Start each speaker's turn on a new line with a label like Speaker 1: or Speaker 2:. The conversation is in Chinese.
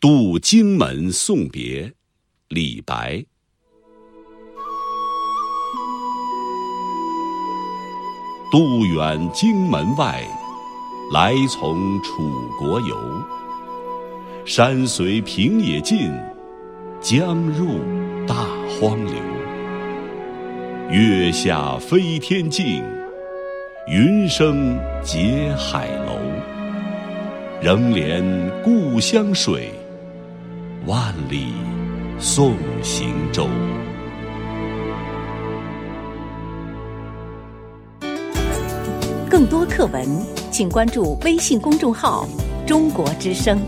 Speaker 1: 渡荆门送别，李白。渡远荆门外，来从楚国游。山随平野尽，江入大荒流。月下飞天镜，云生结海楼。仍怜故乡水，万里送行舟。
Speaker 2: 更多课文，请关注微信公众号“中国之声”。